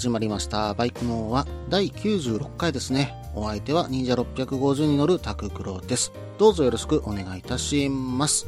始まりました。バイクノーは第96回ですね。お相手は忍者650に乗るタククロです。どうぞよろしくお願いいたします。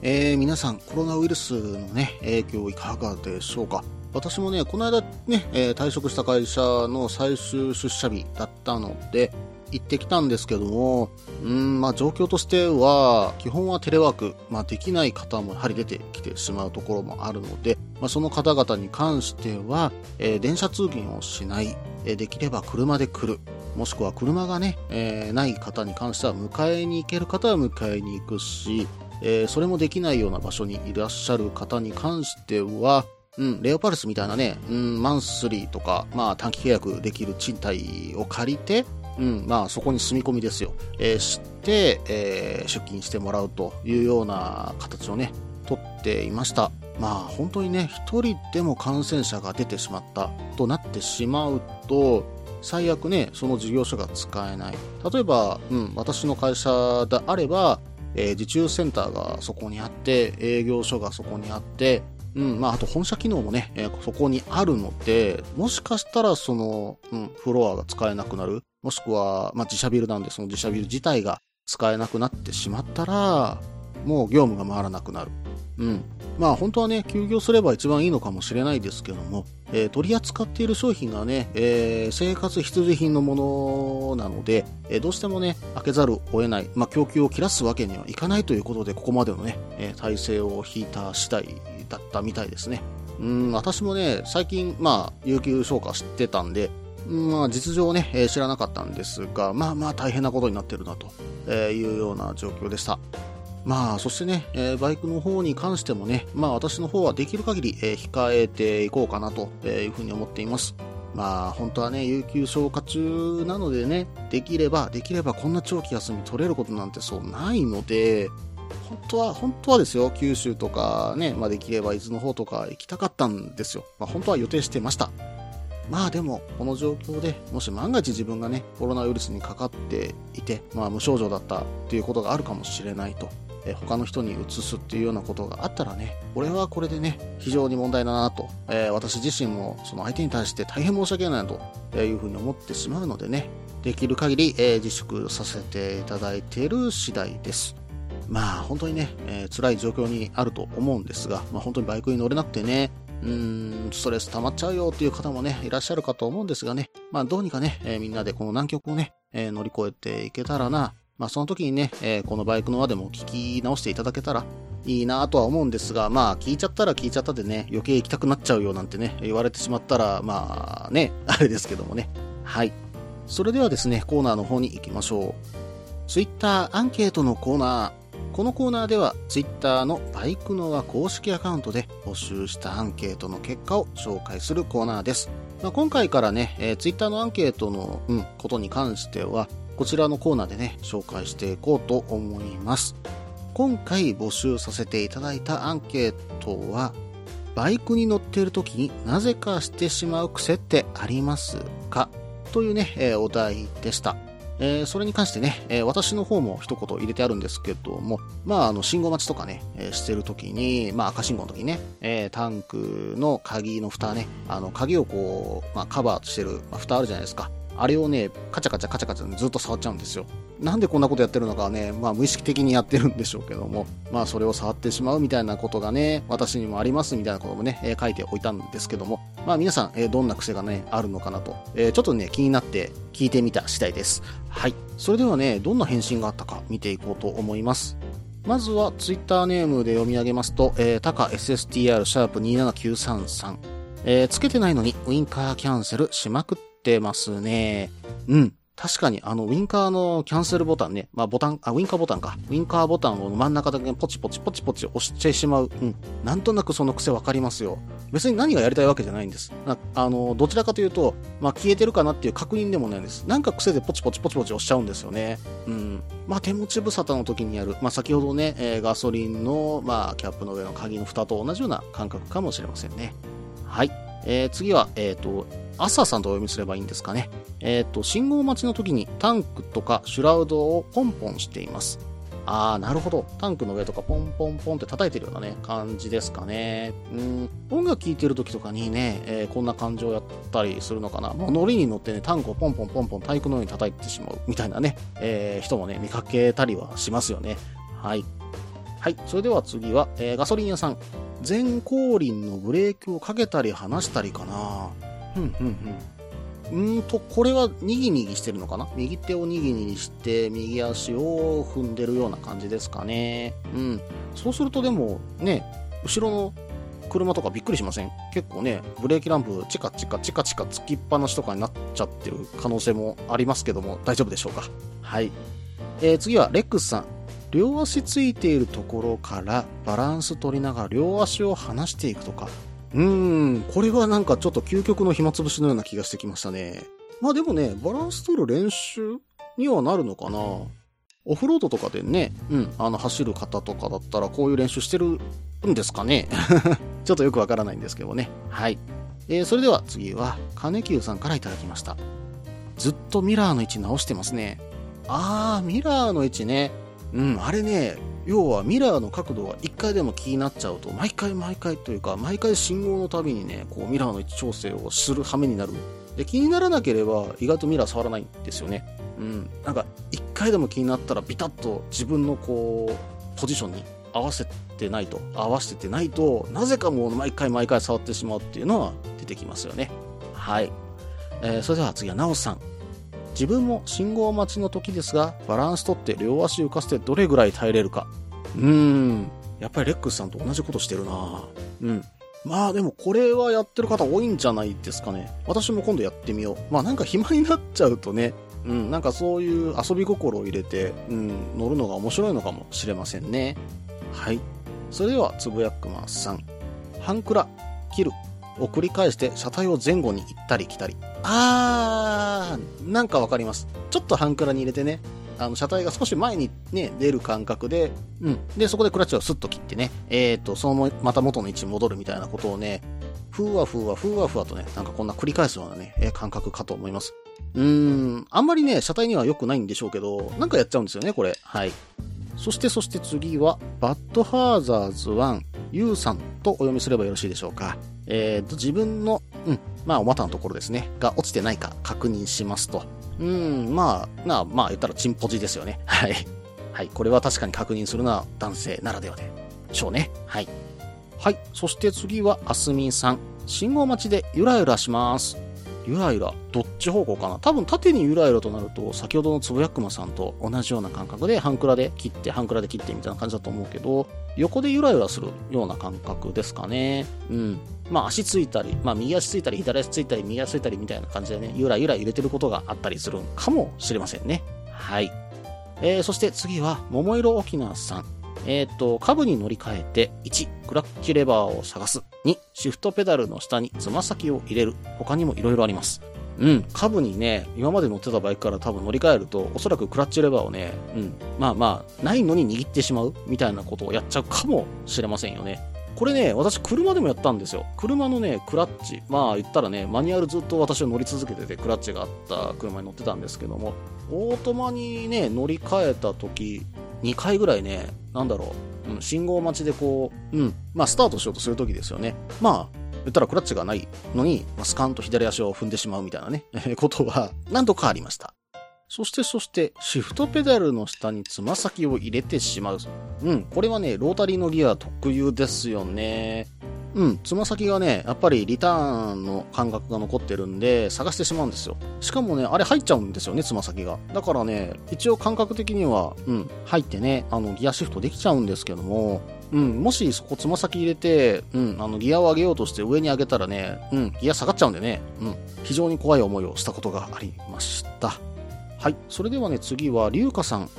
えー、皆さん、コロナウイルスのね、影響いかがでしょうか？私もね、この間ね、えー退職した会社の最終出社日だったので、行ってきたんですけども、うん、まあ状況としては、基本はテレワーク、まあできない方もやはり出てきてしまうところもあるので、まあその方々に関しては、えー電車通勤をしない、えーできれば車で来る、もしくは車がね、えーない方に関しては迎えに行ける方は迎えに行くし、えーそれもできないような場所にいらっしゃる方に関しては、うん、レオパルスみたいなね、うん、マンスリーとか、まあ短期契約できる賃貸を借りて、うん、まあそこに住み込みですよ。えーして、えー出勤してもらうというような形をね、とっていました。まあ本当にね、一人でも感染者が出てしまったとなってしまうと、最悪ね、その事業所が使えない。例えば、うん、私の会社であれば、えー受注センターがそこにあって、営業所がそこにあって、うん、まあ、あと本社機能もね、えーそこにあるので、もしかしたらその、うん、フロアが使えなくなる。もしくは、まあ、自社ビルなんで、その自社ビル自体が使えなくなってしまったら、もう業務が回らなくなる。うん。まあ本当はね、休業すれば一番いいのかもしれないですけども、えー取り扱っている商品がね、えー生活必需品のものなので、えーどうしてもね、開けざるを得ない、まあ供給を切らすわけにはいかないということで、ここまでのね、えー体制を引いた次第だったみたいですね。うん、私もね、最近、まあ、有給消化してたんで、まあ、実情をね、えー知らなかったんですが、まあまあ大変なことになってるなというような状況でした。まあ、そしてね、えーバイクの方に関してもね、まあ私の方はできる限り、えー控えていこうかなというふうに思っています。まあ本当はね、有給消化中なのでね、できれば、できればこんな長期休み取れることなんてそうないので、本当は、本当はですよ、九州とかね、まあできれば伊豆の方とか行きたかったんですよ。まあ本当は予定してました。まあでも、この状況でもし万が一自分がね、コロナウイルスにかかっていて、まあ無症状だったっていうことがあるかもしれないと、えー他の人に移すっていうようなことがあったらね、これはこれでね、非常に問題だなと、えー私自身もその相手に対して大変申し訳ないなというふうに思ってしまうのでね、できる限り、えー自粛させていただいている次第です。まあ本当にね、えー辛い状況にあると思うんですが、まあ本当にバイクに乗れなくてね、うーん、ストレス溜まっちゃうよっていう方もね、いらっしゃるかと思うんですがね、まあどうにかね、えーみんなでこの難局をね、えー乗り越えていけたらな、まあその時にね、えーこのバイクの輪でも聞き直していただけたらいいなとは思うんですが、まあ聞いちゃったら聞いちゃったでね、余計行きたくなっちゃうよなんてね、言われてしまったら、まあね、あれですけどもね。はい。それではですね、コーナーの方に行きましょう。Twitter アンケートのコーナー。このコーナーでは Twitter のバイクノア公式アカウントで募集したアンケートの結果を紹介するコーナーです。まあ、今回からね、えー、Twitter のアンケートの、うん、ことに関しては、こちらのコーナーでね、紹介していこうと思います。今回募集させていただいたアンケートは、バイクに乗っている時になぜかしてしまう癖ってありますか？というね、えーお題でした。えーそれに関してね、えー私の方も一言入れてあるんですけども、まあ、あの、信号待ちとかね、えーしてる時に、まあ、赤信号の時にね、えタンクの鍵の蓋ね、あの、鍵をこう、まあ、カバーしてる、まあ、蓋あるじゃないですか。あれをね、カチャカチャカチャカチャずっと触っちゃうんですよ。なんでこんなことやってるのかはね、まあ無意識的にやってるんでしょうけども、まあそれを触ってしまうみたいなことがね、私にもありますみたいなこともね、えー書いておいたんですけども、まあ皆さん、えーどんな癖がね、あるのかなと、えーちょっとね、気になって聞いてみた次第です。はい。それではね、どんな返信があったか見ていこうと思います。まずは、ツイッターネームで読み上げますと、えー、タカ SSTR シャープ27933。えーつけてないのにウインカーキャンセルしまくってますね。うん。確かに、あの、ウィンカーのキャンセルボタンね、まあ、ボタン、あ、ウィンカーボタンか。ウィンカーボタンを真ん中だけポチポチポチポチ押してしまう。うん。なんとなくその癖わかりますよ。別に何がやりたいわけじゃないんです。あの、どちらかというと、まあ、消えてるかなっていう確認でもないんです。なんか癖でポチポチポチポチ押しちゃうんですよね。うん。まあ、手持ち無沙汰の時にやる、まあ、先ほどね、えー、ガソリンの、まあ、キャップの上の鍵の蓋と同じような感覚かもしれませんね。はい。えー、次は、えっ、ー、と、朝さんとお読みすればいいんですかね。えっ、ー、と、信号待ちの時にタンクとかシュラウドをポンポンしています。あー、なるほど。タンクの上とかポンポンポンって叩いてるようなね、感じですかね。うん、音楽聴いてる時とかにね、えー、こんな感情やったりするのかな。もうノリに乗ってね、タンクをポンポンポンポン体育のように叩いてしまうみたいなね、えー、人もね、見かけたりはしますよね。はい。はい、それでは次は、えー、ガソリン屋さん。前後輪のブレーキをかけたり離したりかな。ふんふんふん。うんと、これはにぎにぎしてるのかな？右手をにぎにぎして、右足を踏んでるような感じですかね。うん。そうするとでも、ね、後ろの車とかびっくりしません？結構ね、ブレーキランプチカチカチカチカつきっぱなしとかになっちゃってる可能性もありますけども、大丈夫でしょうか？はい。えー、次は、レックスさん。両足ついているところからバランス取りながら両足を離していくとか、うーん、これはなんかちょっと究極の暇つぶしのような気がしてきましたね。まあでもね、バランス取る練習にはなるのかな。オフロードとかでね、うん、あの、走る方とかだったらこういう練習してるんですかね。ちょっとよくわからないんですけどね。はい。えー、それでは次は、金久さんからいただきました。ずっとミラーの位置直してますね。あー、ミラーの位置ね。うん、あれね、要はミラーの角度が回でも気になっちゃうと毎回毎回というか毎回信号のたびにねこうミラーの位置調整をする羽目になる。で気にならなければ意外とミラー触らないんですよね。うん。なんか1回でも気になったらビタッと自分のこうポジションに合わせてないと合わせてないとなぜかもう毎回毎回触ってしまうっていうのは出てきますよね。はい、えー、それでは次はなおさん。自分も信号待ちの時ですが、バランス取って両足浮かせてどれぐらい耐えれるか。うーん。やっぱりレックスさんと同じことしてるなうん。まあでもこれはやってる方多いんじゃないですかね。私も今度やってみよう。まあなんか暇になっちゃうとね、うん、なんかそういう遊び心を入れて、うん、乗るのが面白いのかもしれませんね。はい。それでは、つぶやくまさん。半クラ、切る、を繰り返して車体を前後に行ったり来たり。あー、なんかわかります。ちょっと半クラに入れてね、あの、車体が少し前にね、出る感覚で、うん。で、そこでクラッチをスッと切ってね、えっ、ー、と、そのまた元の位置に戻るみたいなことをね、ふわふわふわふわとね、なんかこんな繰り返すようなね、え、感覚かと思います。うーん、あんまりね、車体には良くないんでしょうけど、なんかやっちゃうんですよね、これ。はい。そしてそして次は、バッドハーザーズ1、ユーさんとお読みすればよろしいでしょうか。えーと、自分の、うん、まあ、お股のところですね、が落ちてないか確認しますと。うん、まあ、なあ、まあ、言ったらチンポジですよね。はい。はい、これは確かに確認するのは男性ならではでしょうね。はい。はい、そして次は、あすみんさん。信号待ちでゆらゆらします。ゆらゆら、どっち方向かな？多分縦にゆらゆらとなると、先ほどのつぶやくまさんと同じような感覚で、半クラで切って、半クラで切ってみたいな感じだと思うけど、横でゆらゆらするような感覚ですかね。うん。まあ足ついたり、まあ右足ついたり、左足ついたり、右足ついたりみたいな感じでね、ゆらゆら揺れてることがあったりするかもしれませんね。はい。えー、そして次は、桃色沖縄さん。えっ、ー、と、株に乗り換えて、1、クラッチレバーを探す。2、シフトペダルの下につま先を入れる。他にも色々あります。うん、株にね、今まで乗ってたバイクから多分乗り換えると、おそらくクラッチレバーをね、うん、まあまあ、ないのに握ってしまうみたいなことをやっちゃうかもしれませんよね。これね、私車でもやったんですよ。車のね、クラッチ。まあ言ったらね、マニュアルずっと私は乗り続けてて、クラッチがあった車に乗ってたんですけども、オートマにね、乗り換えた時、2回ぐらいね、なんだろう、うん、信号待ちでこう、うん、まあスタートしようとするときですよね。まあ、言ったらクラッチがないのに、まあ、スカンと左足を踏んでしまうみたいなね、ことは何度かありました。そしてそして、シフトペダルの下につま先を入れてしまう。うん、これはね、ロータリーのギア特有ですよね。うん、つま先がね、やっぱりリターンの感覚が残ってるんで、探してしまうんですよ。しかもね、あれ入っちゃうんですよね、つま先が。だからね、一応感覚的には、うん、入ってね、あの、ギアシフトできちゃうんですけども、うん、もしそこつま先入れて、うん、あの、ギアを上げようとして上に上げたらね、うん、ギア下がっちゃうんでね、うん、非常に怖い思いをしたことがありました。はい。それではね、次は、龍華さん。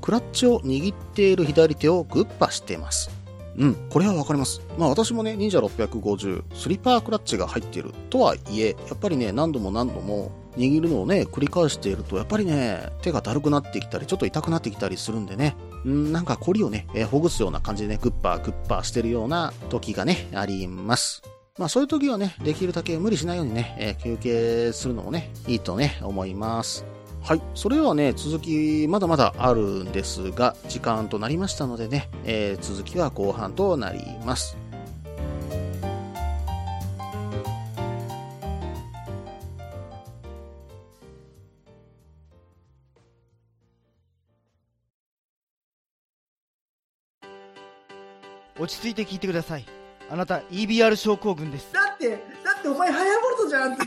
クラッチを握っている左手をグッパしています。うん、これはわかります。まあ私もね、忍者650、スリッパークラッチが入っているとはいえ、やっぱりね、何度も何度も握るのをね、繰り返していると、やっぱりね、手がだるくなってきたり、ちょっと痛くなってきたりするんでね、うんなんかコリをね、えー、ほぐすような感じでね、グッパーグッパーしてるような時がね、あります。まあそういう時はね、できるだけ無理しないようにね、えー、休憩するのもね、いいとね、思います。はい。それではね、続き、まだまだあるんですが、時間となりましたのでね、えー、続きは後半となります。落ち着いて聞いてください。あなた EBR 症候群です。だって、だってお前ハヤボルトじゃんって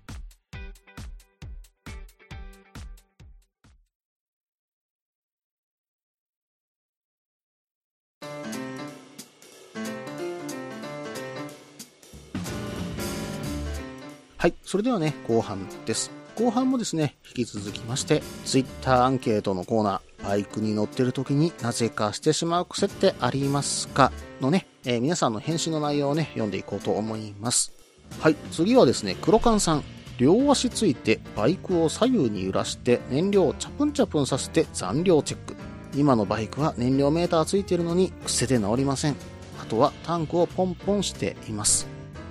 はい。それではね、後半です。後半もですね、引き続きまして、Twitter アンケートのコーナー、バイクに乗ってる時になぜかしてしまう癖ってありますか？のね、えー、皆さんの返信の内容をね、読んでいこうと思います。はい。次はですね、黒缶さん。両足ついてバイクを左右に揺らして燃料をチャプンチャプンさせて残量チェック。今のバイクは燃料メーターついてるのに癖で治りません。あとはタンクをポンポンしています。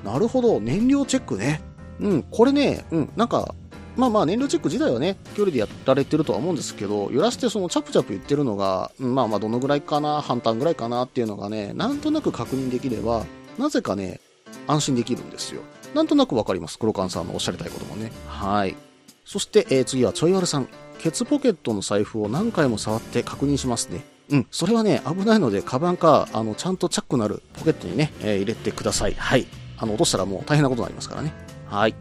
なるほど、燃料チェックね。うん、これね、うん、なんか、まあまあ燃料チェック自体はね、距離でやられてるとは思うんですけど、揺らしてそのチャプチャプ言ってるのが、まあまあどのぐらいかな、半端ぐらいかなっていうのがね、なんとなく確認できれば、なぜかね、安心できるんですよ。なんとなくわかります。黒缶さんのおっしゃりたいこともね。はい。そして、えー、次はちょいわるさん。ケツポケットの財布を何回も触って確認しますね。うん、それはね、危ないので、カバンか、あの、ちゃんとチャックのあるポケットにね、えー、入れてください。はい。あの、落としたらもう大変なことになりますからね。はい。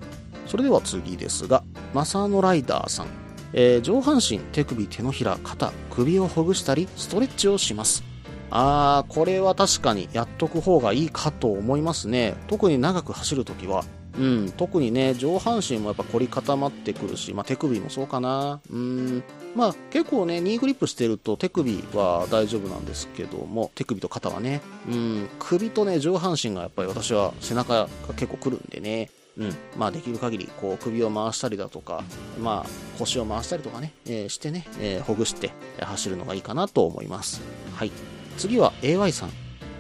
それでは次ですが、マサーノライダーさん。えー、上半身、手首、手のひら、肩、首をほぐしたり、ストレッチをします。あー、これは確かにやっとく方がいいかと思いますね。特に長く走るときは。うん、特にね、上半身もやっぱ凝り固まってくるし、まあ、手首もそうかな。うん、まあ結構ね、ニーグリップしてると手首は大丈夫なんですけども、手首と肩はね、うん、首とね、上半身がやっぱり私は背中が結構くるんでね、うん、まあできる限りこう首を回したりだとか、まあ腰を回したりとかね、えー、してね、えー、ほぐして走るのがいいかなと思います。はい。次は AY さん。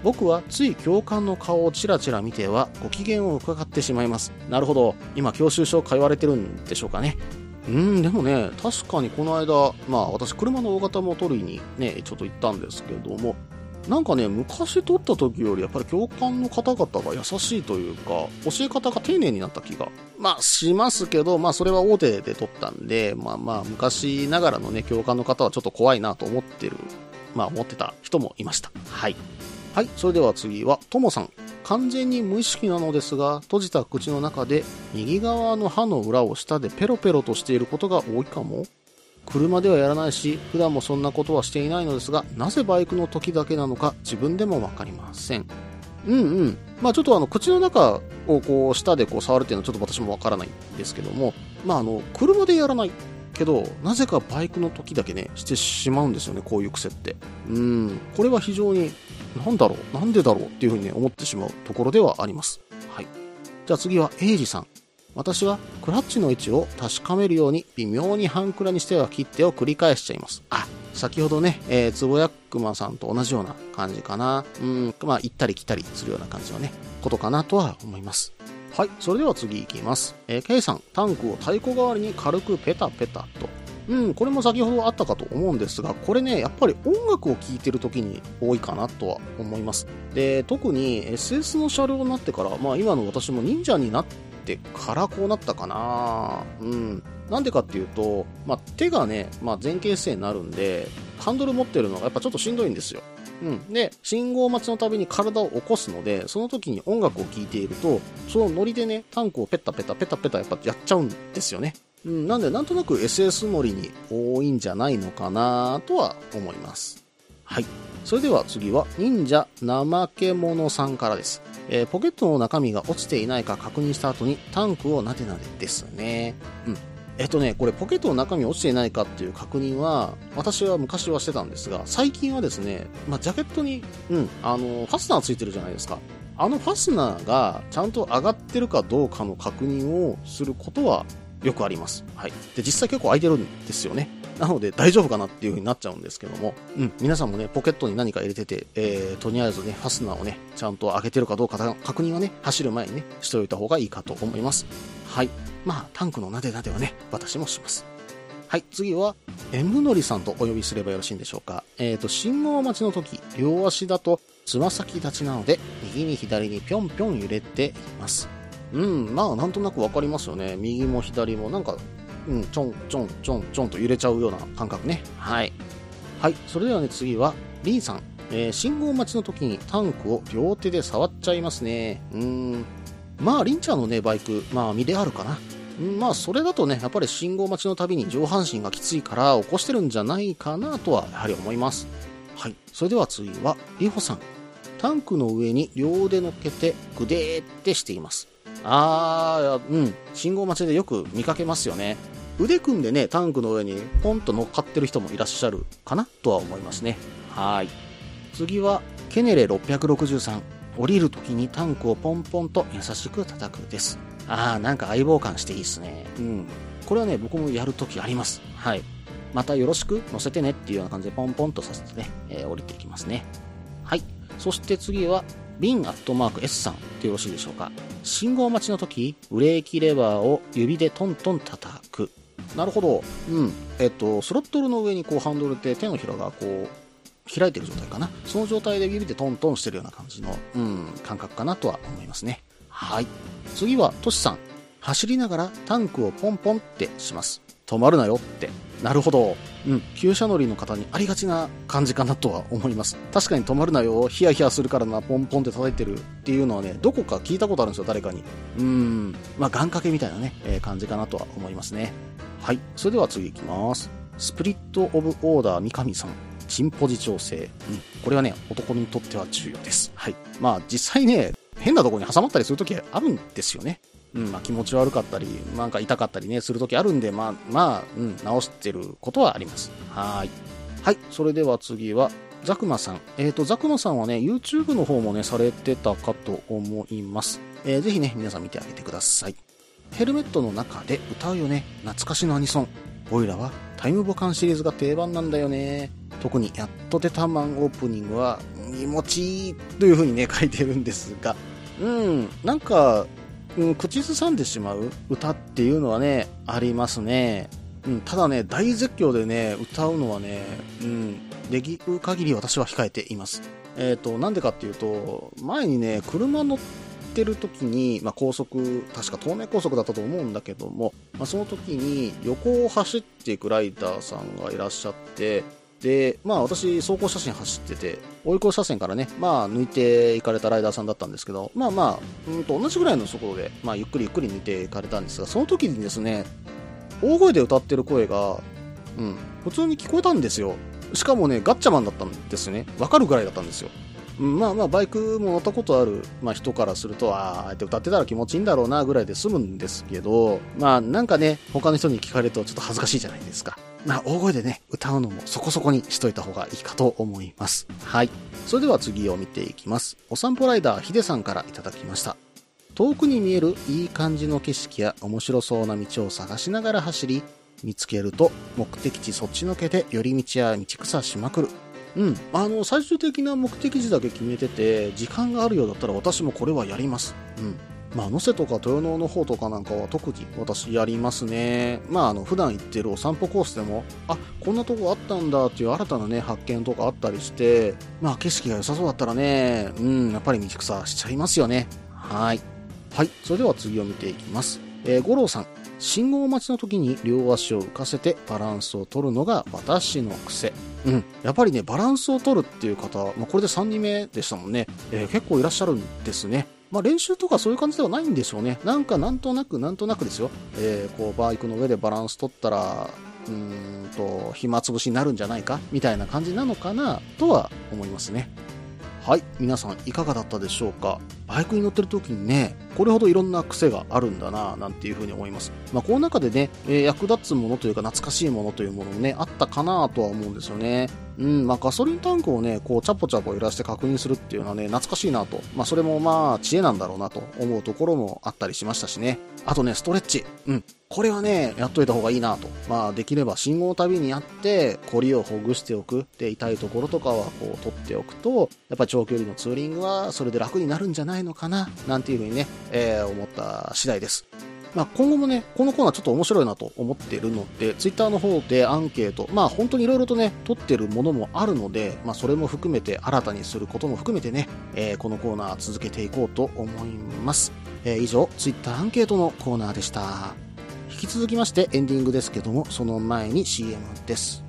僕はつい教官の顔をチラチラ見てはご機嫌を伺ってしまいます。なるほど。今教習所通われてるんでしょうかね。うん、でもね、確かにこの間、まあ私車の大型も取りにね、ちょっと行ったんですけども、なんかね、昔撮った時よりやっぱり教官の方々が優しいというか、教え方が丁寧になった気が、まあしますけど、まあそれは大手で撮ったんで、まあまあ昔ながらのね、教官の方はちょっと怖いなと思ってる、まあ思ってた人もいました。はい。はい、それでは次は、ともさん。完全に無意識なのですが、閉じた口の中で右側の歯の裏を舌でペロペロとしていることが多いかも車ではやらないし、普段もそんなことはしていないのですが、なぜバイクの時だけなのか自分でもわかりません。うんうん。まあちょっとあの、口の中をこう、舌でこう触るっていうのはちょっと私もわからないんですけども、まああの、車でやらないけど、なぜかバイクの時だけね、してしまうんですよね、こういう癖って。うん。これは非常に、なんだろう、なんでだろうっていうふうにね、思ってしまうところではあります。はい。じゃあ次は、エイジさん。私はクラッチの位置を確かめるように微妙に半クラにしては切手を繰り返しちゃいます。あ、先ほどね、えー、つぼやくまさんと同じような感じかな。うん、まあ、行ったり来たりするような感じのね、ことかなとは思います。はい、それでは次行きます。えー、K さん、タンクを太鼓代わりに軽くペタペタと。うん、これも先ほどあったかと思うんですが、これね、やっぱり音楽を聴いてる時に多いかなとは思います。で、特に SS の車両になってから、まあ今の私も忍者になってからこうなったかなうん。なんでかっていうと、まあ、手がね、まあ、前傾姿勢になるんで、ハンドル持ってるのがやっぱちょっとしんどいんですよ。うん。で、信号待ちのたびに体を起こすので、その時に音楽を聴いていると、そのノリでね、タンクをペタペタペタペタやっぱやっちゃうんですよね。うん。なんで、なんとなく SS ノリに多いんじゃないのかなとは思います。はい。それでは次は、忍者怠け者さんからです。えーポケットの中身が落ちていないか確認した後にタンクをなでなでですね。うん。えっとね、これポケットの中身落ちていないかっていう確認は、私は昔はしてたんですが、最近はですね、まあ、ジャケットに、うん、あの、ファスナーついてるじゃないですか。あのファスナーがちゃんと上がってるかどうかの確認をすることはよくあります。はい。で、実際結構空いてるんですよね。なので大丈夫かなっていう風になっちゃうんですけども、うん、皆さんもね、ポケットに何か入れてて、えー、とりあえずね、ファスナーをね、ちゃんと上げてるかどうか確認はね、走る前にね、しておいた方がいいかと思います。はい。まあ、タンクのなでなではね、私もします。はい、次は、M のりさんとお呼びすればよろしいんでしょうか。えっ、と、信号待ちの時、両足だとつま先立ちなので、右に左にぴょんぴょん揺れています。うん、まあ、なんとなくわかりますよね。右も左も、なんか、うん、ちょんちょんちょんちょんと揺れちゃうような感覚ね。はい。はい、それではね、次は、リンさん。えー信号待ちの時にタンクを両手で触っちゃいますね。うーん。まあ、リンちゃんのね、バイク、まあ、見であるかな。うんまあ、それだとね、やっぱり信号待ちのたびに上半身がきついから起こしてるんじゃないかなとは、やはり思います。はい。それでは次は、リホさん。タンクの上に両腕乗っけて、グデーってしています。あー、うん。信号待ちでよく見かけますよね。腕組んでね、タンクの上にポンと乗っかってる人もいらっしゃるかなとは思いますね。はい。次は、ケネレ663。降りるときにタンクをポンポンと優しく叩くです。あー、なんか相棒感していいっすね。うん。これはね、僕もやるときあります。はい。またよろしく乗せてねっていうような感じでポンポンとさせてね、えー降りていきますね。はい。そして次は、ビンアットマーク S さんでよろしいでしょうか。信号待ちの時、ブレーキレバーを指でトントン叩く。なるほど。うん。えっと、スロットルの上にこうハンドルって手のひらがこう、開いてる状態かな。その状態で指でトントンしてるような感じの、うん、感覚かなとは思いますね。はい。次は、トシさん。走りながらタンクをポンポンってします。止まるなよって。なるほど。うん。旧車乗りの方にありがちな感じかなとは思います。確かに止まるなよ、ヒヤヒヤするからな、ポンポンって叩いてるっていうのはね、どこか聞いたことあるんですよ、誰かに。うーん。まあ、願掛けみたいなね、えー感じかなとは思いますね。はい。それでは次行きます。スプリット・オブ・オーダー三上さん。チンポジ調整。うん。これはね、男にとっては重要です。はい。まあ、実際ね、変なとこに挟まったりするときあるんですよね。うん、まあ気持ち悪かったり、なんか痛かったりね、するときあるんで、まあ、まあ、うん、直してることはあります。はい。はい。それでは次は、ザクマさん。えっ、と、ザクマさんはね、YouTube の方もね、されてたかと思います。えーぜひね、皆さん見てあげてください。ヘルメットの中で歌うよね。懐かしのアニソン。オイラはタイムボカンシリーズが定番なんだよね。特にやっと出たマンオープニングは気持ちいいという風にね、書いてるんですが、うん、なんか、うん、口ずさんでしまう歌っていうのはね、ありますね。うん、ただね、大絶叫でね、歌うのはね、うん、できる限り私は控えています。えっ、と、なんでかっていうと、前にね、車乗ってる時に、まあ、高速、確か東名高速だったと思うんだけども、まあ、その時に横を走っていくライダーさんがいらっしゃって、で、まあ私、走行車線走ってて、追い越し車線からね、まあ抜いていかれたライダーさんだったんですけど、まあまあ、うんと同じぐらいの速度で、まあゆっくりゆっくり抜いていかれたんですが、その時にですね、大声で歌ってる声が、うん、普通に聞こえたんですよ。しかもね、ガッチャマンだったんですね。わかるぐらいだったんですよ。うんまあまあ、バイクも乗ったことある、まあ、人からすると、ああ、あえて歌ってたら気持ちいいんだろうな、ぐらいで済むんですけど、まあ、なんかね、他の人に聞かれるとちょっと恥ずかしいじゃないですか。まあ、大声でね、歌うのもそこそこにしといた方がいいかと思います。はい。それでは次を見ていきます。お散歩ライダー、ヒデさんからいただきました。遠くに見えるいい感じの景色や面白そうな道を探しながら走り、見つけると目的地そっちのけで寄り道や道草しまくる。うん。あの、最終的な目的地だけ決めてて、時間があるようだったら私もこれはやります。うん。まあ、能勢とか豊能の方とかなんかは特に私やりますね。まあ、あの、普段行ってるお散歩コースでも、あ、こんなとこあったんだっていう新たなね、発見とかあったりして、まあ、景色が良さそうだったらね、うん、やっぱり道草しちゃいますよね。はい。はい。それでは次を見ていきます。えー、五郎さん。信号待ちの時に両足を浮かせてバランスを取るのが私の癖。うん。やっぱりね、バランスを取るっていう方、まあ、これで3人目でしたもんね。えー結構いらっしゃるんですね。まあ、練習とかそういう感じではないんでしょうね。なんかなんとなくなんとなくですよ。えーこうバイクの上でバランス取ったら、うーんと、暇つぶしになるんじゃないか？みたいな感じなのかな？とは思いますね。はい。皆さんいかがだったでしょうか？バイクに乗ってる時にね、これほどいろんな癖があるんだななんていうふうに思います。まあ、この中でね、えー役立つものというか懐かしいものというものもね、あったかなとは思うんですよね。うん、まあ、ガソリンタンクをね、こう、チャポチャポ揺らして確認するっていうのはね、懐かしいなと。まあ、それもまあ、知恵なんだろうなと思うところもあったりしましたしね。あとね、ストレッチ。うん。これはね、やっといた方がいいなと。まあ、できれば信号旅にやって、コリをほぐしておく。で、痛いところとかはこう、取っておくと、やっぱり長距離のツーリングは、それで楽になるんじゃないのかな、なんていうふうにね、えー思った次第です。まあ、今後もね、このコーナーちょっと面白いなと思っているので、ツイッターの方でアンケート、まあ本当にいろいろとね、取ってるものもあるので、まあそれも含めて新たにすることも含めてね、えーこのコーナー続けていこうと思います。えー以上、ツイッターアンケートのコーナーでした。引き続きましてエンディングですけども、その前に CM です。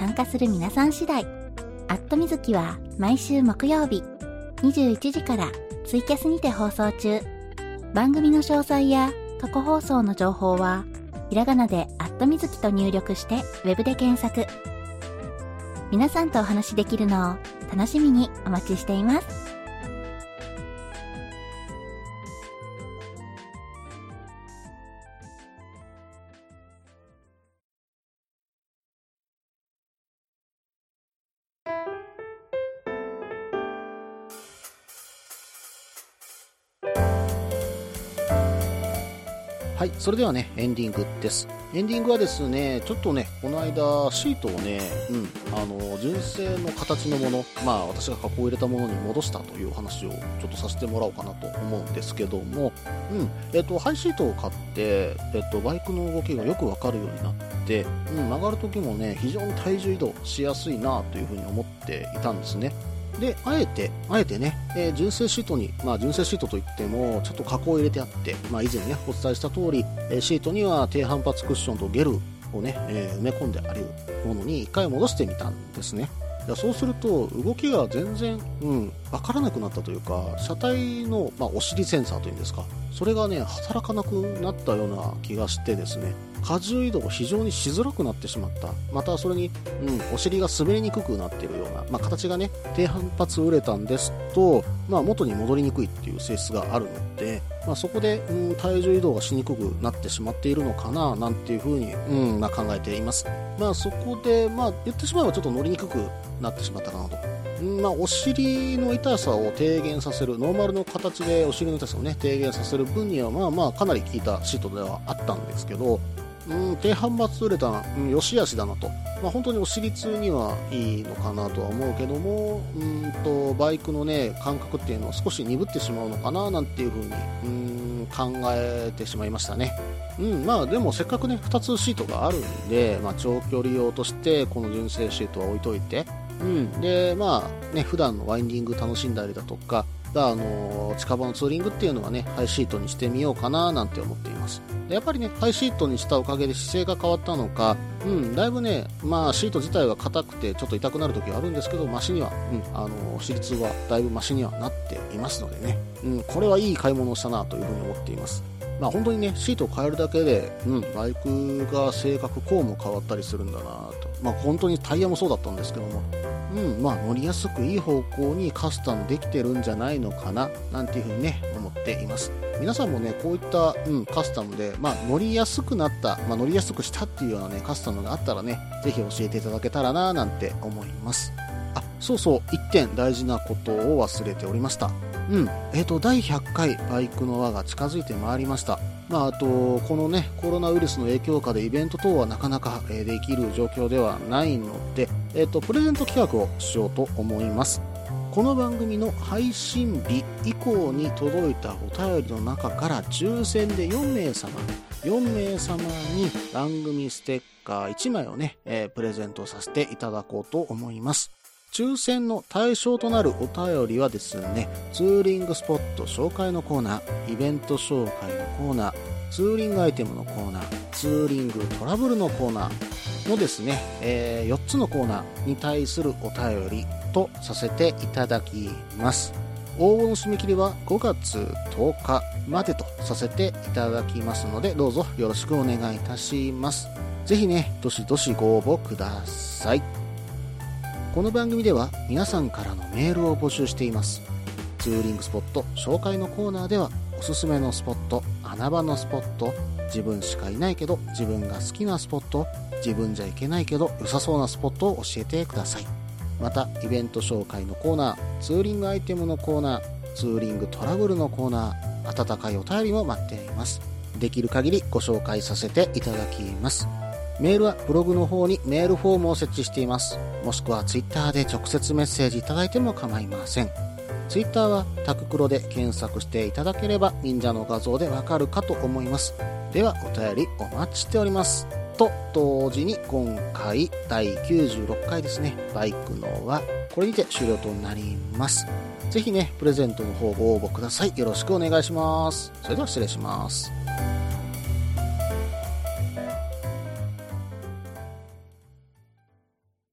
参加する皆さん次第。アットみずきは毎週木曜日21時からツイキャスにて放送中。番組の詳細や過去放送の情報はひらがなでアットみずきと入力してウェブで検索。皆さんとお話しできるのを楽しみにお待ちしています。それではね、エンディングです。エンディングはですね、ちょっとね、この間、シートをね、うん、あの、純正の形のもの、まあ、私が加工を入れたものに戻したという話をちょっとさせてもらおうかなと思うんですけども、うん、えっと、ハイシートを買って、えっと、バイクの動きがよくわかるようになって、うん、曲がる時もね、非常に体重移動しやすいなというふうに思っていたんですね。で、あえて、あえてね、えー純正シートに、まあ純正シートといっても、ちょっと加工を入れてあって、まあ以前ね、お伝えした通り、えーシートには低反発クッションとゲルをね、えー埋め込んであるものに1回戻してみたんですね。いやそうすると動きが全然、うん、分からなくなったというか車体の、まあ、お尻センサーというんですかそれがね働かなくなったような気がしてですね。荷重移動が非常にしづらくなってしまった。またそれに、うん、お尻が滑りにくくなっているような、まあ、形がね低反発ウレタンですと、まあ、元に戻りにくいっていう性質があるので、まあ、そこで、うん、体重移動がしにくくなってしまっているのかななんていうふうに、うんまあ、考えています。まあそこで、まあ、言ってしまえばちょっと乗りにくくなってしまったかなと。まあ、お尻の痛さを低減させる、ノーマルの形でお尻の痛さをね、低減させる分には、まあまあ、かなり効いたシートではあったんですけど、うん、低反発ウレタン、うん、良し悪しだなと。まあ、本当にお尻痛にはいいのかなとは思うけども、うんと、バイクのね、感覚っていうのは少し鈍ってしまうのかな、なんていうふうに、うん、考えてしまいましたね。うん、まあでもせっかくね、2つシートがあるんで、まあ長距離用としてこの純正シートは置いといて、うん、で、まあね、普段のワインディング楽しんだりだとか、あの近場のツーリングっていうのはね、ハイシートにしてみようかななんて思っています。やっぱりね、ハイシートにしたおかげで姿勢が変わったのか、うん、だいぶね、まあシート自体は硬くてちょっと痛くなる時はあるんですけど、マシには、うん、あの私立はだいぶマシにはなっていますのでね、うん、これはいい買い物をしたなというふうに思っています。まあ、本当にね、シートを変えるだけで、うん、バイクが性格、こうも変わったりするんだなと。まあ、本当にタイヤもそうだったんですけども、うん、まあ乗りやすくいい方向にカスタムできてるんじゃないのかな、なんていうふうにね、思っています。皆さんもね、こういった、うん、カスタムで、まあ乗りやすくなった、まあ乗りやすくしたっていうようなね、カスタムがあったらね、ぜひ教えていただけたらな、なんて思います。あ、そうそう、一点大事なことを忘れておりました。うん、えっ、と、第100回バイクの輪が近づいてまいりました。まあ、あと、このね、コロナウイルスの影響下でイベント等はなかなか、えできる状況ではないので、えっ、と、プレゼント企画をしようと思います。この番組の配信日以降に届いたお便りの中から抽選で4名様、4名様に番組ステッカー1枚をね、えープレゼントさせていただこうと思います。抽選の対象となるお便りはですね、ツーリングスポット紹介のコーナー、イベント紹介のコーナー、ツーリングアイテムのコーナー、ツーリングトラブルのコーナーのですね、え4つのコーナーに対するお便りとさせていただきます。応募の締め切りは5月10日までとさせていただきますので、どうぞよろしくお願いいたします。ぜひね、どしどしご応募ください。この番組では皆さんからのメールを募集しています。ツーリングスポット紹介のコーナーではおすすめのスポット、穴場のスポット、自分しかいないけど自分が好きなスポット、自分じゃいけないけど良さそうなスポットを教えてください。また、イベント紹介のコーナー、ツーリングアイテムのコーナー、ツーリングトラブルのコーナー、温かいお便りも待っています。できる限りご紹介させていただきます。メールはブログの方にメールフォームを設置しています。もしくはツイッターで直接メッセージいただいても構いません。ツイッターはタククロで検索していただければ忍者の画像でわかるかと思います。ではお便りお待ちしております。と同時に今回第96回ですね、バイクのはこれにて終了となります。ぜひね、プレゼントの方ご応募ください。よろしくお願いします。それでは失礼します。